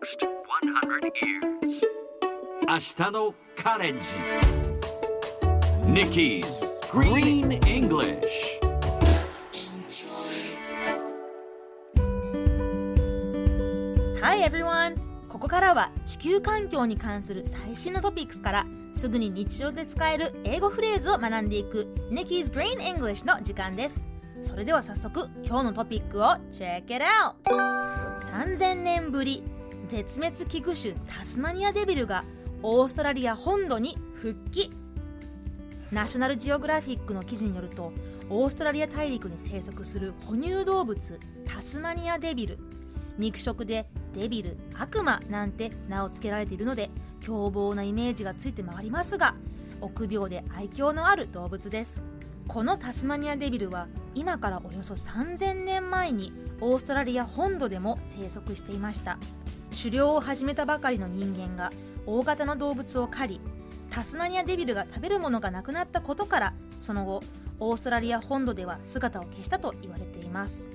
next 100 years. 明日のカレンジ Nikki's Green English Hi everyone! ここからは地球環境に関する最新のトピックスからすぐに日常で使える英語フレーズを学んでいく Nikki's Green English の時間ですそれでは早速今日のトピックを Check it out! 3000年ぶり絶滅危惧種タスマニアデビルがオーストラリア本土に復帰。ナショナルジオグラフィックの記事によるとオーストラリア大陸に生息する哺乳動物タスマニアデビル。肉食でデビル悪魔なんて名を付けられているので凶暴なイメージがついて回りますが臆病で愛嬌のある動物です。このタスマニアデビルは今からおよそ3000年前にオーストラリア本土でも生息していました。狩猟を始めたばかりの人間が大型の動物を狩りタスマニアデビルが食べるものがなくなったことからその後オーストラリア本土では姿を消したと言われています。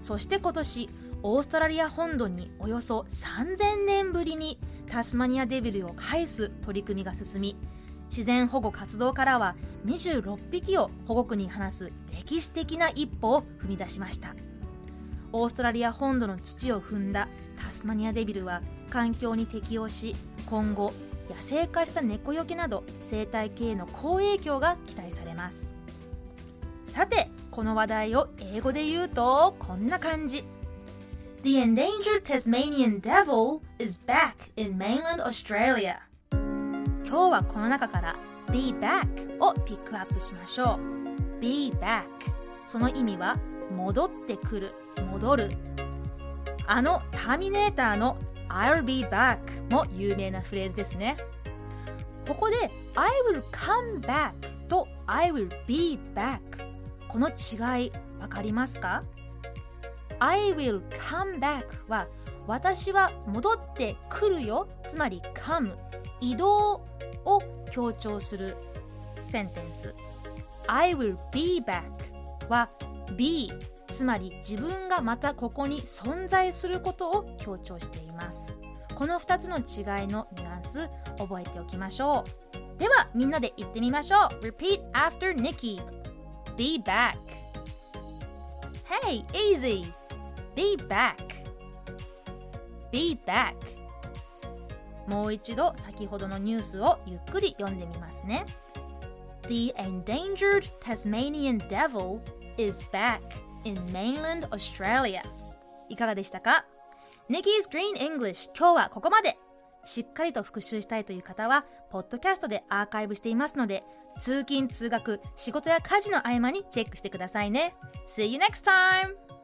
そして今年オーストラリア本土におよそ3000年ぶりにタスマニアデビルを返す取り組みが進み自然保護活動からは26匹を保護区に放す歴史的な一歩を踏み出しました。オーストラリア本土の土を踏んだタスマニアデビルは環境に適応し今後野生化した猫よけなど生態系への好影響が期待されます。さてこの話題を英語で言うとこんな感じ。The endangered Tasmanian devil is back in mainland Australia. 今日はこの中から be back をピックアップしましょう。be back その意味は戻ってくる戻る。あのターミネーターの I'll be back も有名なフレーズですねここで I will come back と I will be back この違いわかりますか I will come back は私は戻ってくるよつまり come 移動を強調するセンテンス I will be back は be つまり自分がまたここに存在することを強調しています。この2つの違いのニュアンス覚えておきましょう。ではみんなで言ってみましょう。Repeat after Nikki. Be back. Hey, easy. Be back. Be back. もう一度先ほどのニュースをゆっくり読んでみますね。The endangered Tasmanian devil is back. In mainland Australia. いかがでしたか? Nikki's Green English 今日はここまで。しっかりと復習したいという方はポッドキャストでアーカイブしていますので通勤通学仕事や家事の合間にチェックしてくださいね。See you next time!